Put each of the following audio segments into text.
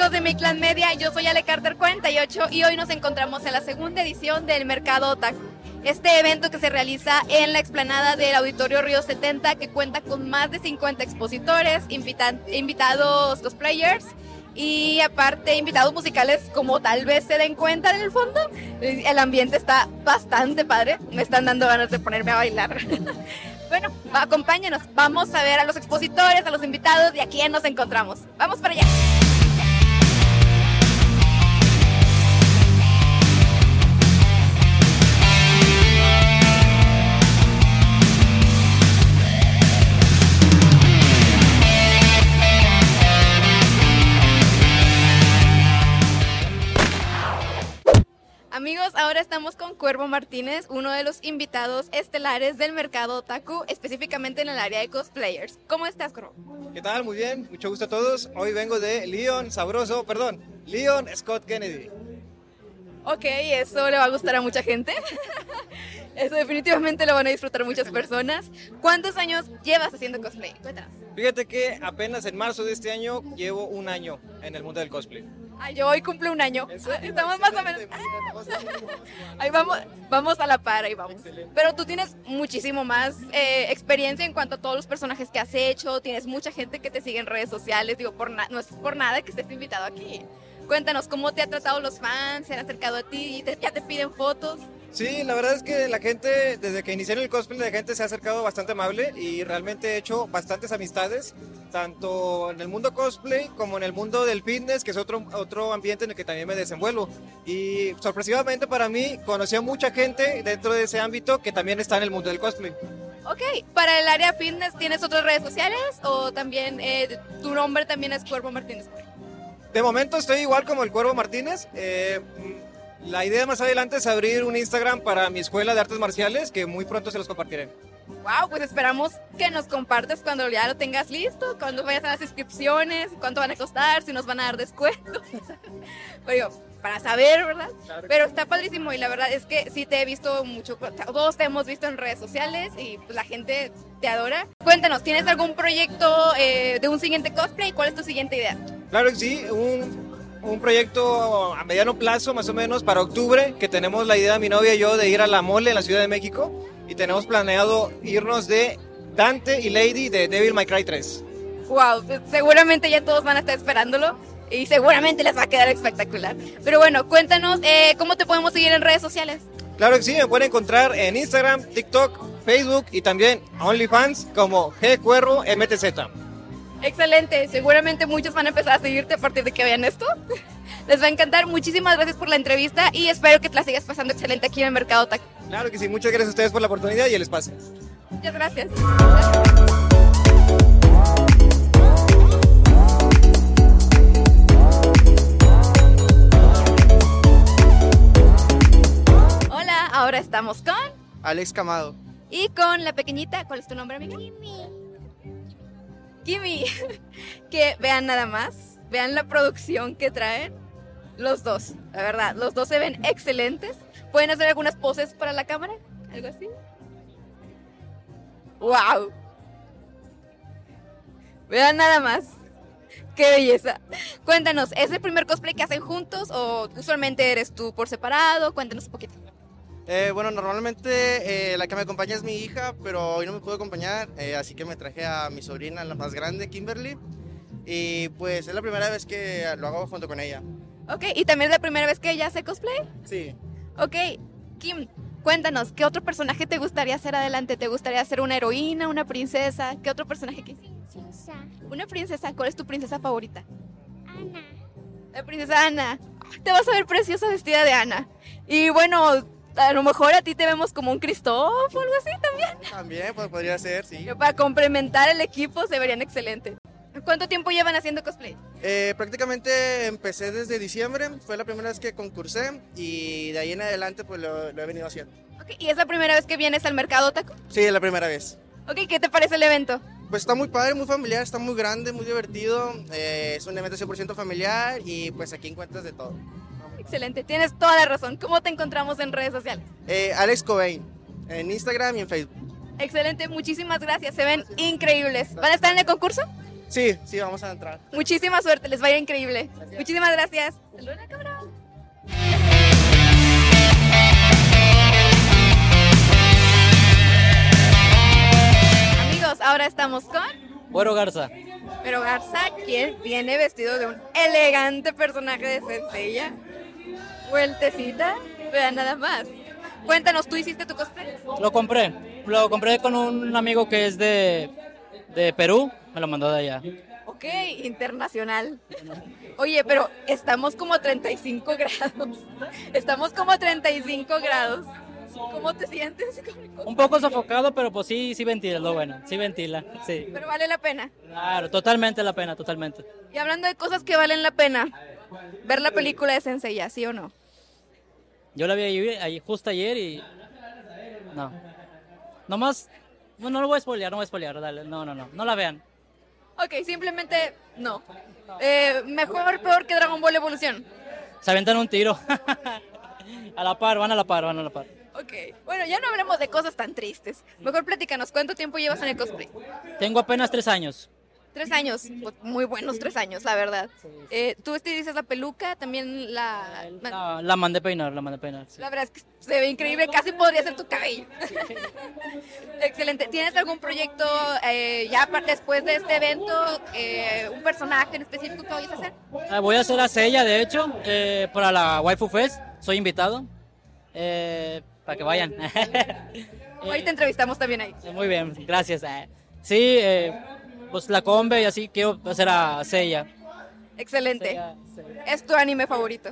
amigos de Mi Clan Media? Yo soy Ale Carter 48 y hoy nos encontramos en la segunda edición del Mercado Otaku. Este evento que se realiza en la explanada del Auditorio Río 70 que cuenta con más de 50 expositores, invitados cosplayers y aparte invitados musicales como tal vez se den cuenta en el fondo. El ambiente está bastante padre, me están dando ganas de ponerme a bailar. bueno, acompáñenos, vamos a ver a los expositores, a los invitados y a quién nos encontramos. Vamos para allá. Estamos con Cuervo Martínez, uno de los invitados estelares del mercado otaku, específicamente en el área de cosplayers. ¿Cómo estás, Cuervo? ¿Qué tal? Muy bien, mucho gusto a todos. Hoy vengo de Leon Sabroso, perdón, Leon Scott Kennedy. Ok, eso le va a gustar a mucha gente. Eso definitivamente lo van a disfrutar muchas personas. ¿Cuántos años llevas haciendo cosplay? Cuéntanos. Fíjate que apenas en marzo de este año llevo un año en el mundo del cosplay. Ay, yo hoy cumple un año. Estamos más o menos. Ahí vamos, vamos a la par, ahí vamos. Pero tú tienes muchísimo más eh, experiencia en cuanto a todos los personajes que has hecho. Tienes mucha gente que te sigue en redes sociales. Digo, por no es por nada que estés invitado aquí. Cuéntanos cómo te ha tratado los fans, se han acercado a ti, y ya te piden fotos. Sí, la verdad es que la gente, desde que inicié en el cosplay, la gente se ha acercado bastante amable y realmente he hecho bastantes amistades, tanto en el mundo cosplay como en el mundo del fitness, que es otro, otro ambiente en el que también me desenvuelvo. Y sorpresivamente para mí, conocí a mucha gente dentro de ese ámbito que también está en el mundo del cosplay. Ok, para el área fitness, ¿tienes otras redes sociales o también eh, tu nombre también es Cuervo Martínez? De momento estoy igual como el Cuervo Martínez. Eh, la idea más adelante es abrir un Instagram para mi escuela de artes marciales que muy pronto se los compartiré. Wow, pues esperamos que nos compartas cuando ya lo tengas listo, cuando vayas a las inscripciones, cuánto van a costar, si nos van a dar descuento. Pero para saber, ¿verdad? Pero está padrísimo y la verdad es que sí te he visto mucho, todos te hemos visto en redes sociales y pues, la gente te adora. Cuéntanos, ¿tienes algún proyecto eh, de un siguiente cosplay? ¿Cuál es tu siguiente idea? Claro que sí, un un proyecto a mediano plazo, más o menos, para octubre, que tenemos la idea, mi novia y yo, de ir a la mole en la Ciudad de México y tenemos planeado irnos de Dante y Lady de Devil May Cry 3. Wow, seguramente ya todos van a estar esperándolo y seguramente les va a quedar espectacular. Pero bueno, cuéntanos, eh, ¿cómo te podemos seguir en redes sociales? Claro que sí, me pueden encontrar en Instagram, TikTok, Facebook y también OnlyFans como G MTZ. Excelente, seguramente muchos van a empezar a seguirte a partir de que vean esto. Les va a encantar, muchísimas gracias por la entrevista y espero que te la sigas pasando excelente aquí en el Mercado Taco. Claro que sí, muchas gracias a ustedes por la oportunidad y el espacio. Muchas gracias. Hola, ahora estamos con Alex Camado. Y con la pequeñita, ¿cuál es tu nombre, amiga? Kimi, que vean nada más, vean la producción que traen los dos, la verdad, los dos se ven excelentes. ¿Pueden hacer algunas poses para la cámara? ¿Algo así? ¡Wow! Vean nada más. ¡Qué belleza! Cuéntanos, ¿es el primer cosplay que hacen juntos o usualmente eres tú por separado? Cuéntanos un poquito. Eh, bueno, normalmente eh, la que me acompaña es mi hija, pero hoy no me pudo acompañar, eh, así que me traje a mi sobrina, la más grande, Kimberly. Y pues es la primera vez que lo hago junto con ella. Ok, ¿y también es la primera vez que ella hace cosplay? Sí. Ok, Kim, cuéntanos, ¿qué otro personaje te gustaría hacer adelante? ¿Te gustaría ser una heroína, una princesa? ¿Qué otro personaje? Princesa. Una princesa, ¿cuál es tu princesa favorita? Ana. La princesa Ana. Te vas a ver preciosa vestida de Ana. Y bueno, a lo mejor a ti te vemos como un Cristóbal o algo así también. También, pues podría ser, sí. Para complementar el equipo se verían excelente. ¿Cuánto tiempo llevan haciendo cosplay? Eh, prácticamente empecé desde diciembre, fue la primera vez que concursé y de ahí en adelante pues lo, he venido haciendo. Okay, ¿Y es la primera vez que vienes al mercado taco? Sí, es la primera vez. Ok, ¿qué te parece el evento? Pues está muy padre, muy familiar, está muy grande, muy divertido. Eh, es un evento 100% familiar y pues aquí encuentras de todo. Excelente, tienes toda la razón. ¿Cómo te encontramos en redes sociales? Eh, Alex Cobain, en Instagram y en Facebook. Excelente, muchísimas gracias. Se ven increíbles. ¿Van a estar en el concurso? Sí, sí, vamos a entrar. Muchísima suerte, les va a ir increíble. Muchísimas gracias. Saludos a la cámara. Amigos, ahora estamos con Güero Garza. Pero Garza, quien viene vestido de un elegante personaje de Senseiya. Vueltecita, vean nada más. Cuéntanos, ¿tú hiciste tu cosplay? Lo compré. Lo compré con un amigo que es de, de Perú. Me lo mandó de allá. Ok, internacional. Oye, pero estamos como a 35 grados. Estamos como a 35 grados. ¿Cómo te sientes? Un poco sofocado, pero pues sí, sí ventila, lo bueno. Sí ventila, sí. Pero vale la pena. Claro, totalmente la pena, totalmente. Y hablando de cosas que valen la pena, ver la película de Senseiya, ¿sí o no? Yo la vi ahí, justo ayer y... No. Nomás... No, no lo voy a spoilear, no voy a spoilear, dale. No, no, no. No la vean. Ok, simplemente no. Eh, mejor, peor que Dragon Ball Evolución. Se aventan un tiro. a la par, van a la par, van a la par. Ok, bueno, ya no hablemos de cosas tan tristes. Mejor platícanos, ¿cuánto tiempo llevas en el cosplay? Tengo apenas tres años. Tres años, pues, muy buenos tres años, la verdad. Eh, Tú estilizas la peluca, también la... La, la mandé peinar, la mandé peinar. sí. La verdad es que se ve increíble, casi podría ser tu cabello. Excelente. ¿Tienes algún proyecto eh, ya después de este evento, eh, un personaje en específico que vayas a hacer? Ah, Voy a hacer a Sella, de hecho, eh, para la Waifu Fest. Soy invitado. Eh, para que vayan. Hoy te entrevistamos también ahí. Muy bien, gracias. Sí, eh, pues la combe y así quiero hacer a Sella. Excelente. Seiya, Seiya. ¿Es tu anime favorito?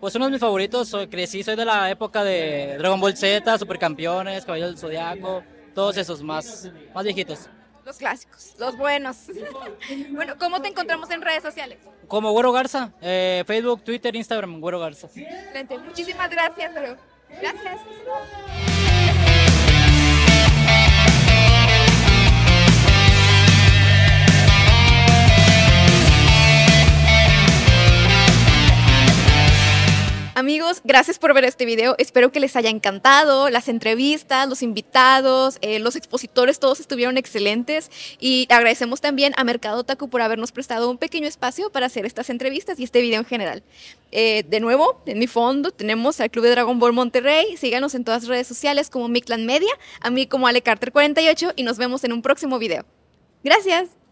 Pues uno de mis favoritos, soy, crecí, soy de la época de Dragon Ball Z, Supercampeones, Caballero del Zodiaco, todos esos más, más viejitos. Los clásicos, los buenos. bueno, ¿cómo te encontramos en redes sociales? Como Güero Garza, eh, Facebook, Twitter, Instagram, Güero Garza. Excelente. Muchísimas gracias, pero gracias. Amigos, gracias por ver este video. Espero que les haya encantado. Las entrevistas, los invitados, eh, los expositores, todos estuvieron excelentes. Y agradecemos también a Mercado Taku por habernos prestado un pequeño espacio para hacer estas entrevistas y este video en general. Eh, de nuevo, en mi fondo tenemos al Club de Dragon Ball Monterrey. Síganos en todas las redes sociales como Miclan Media, a mí como Ale Carter 48 y nos vemos en un próximo video. Gracias.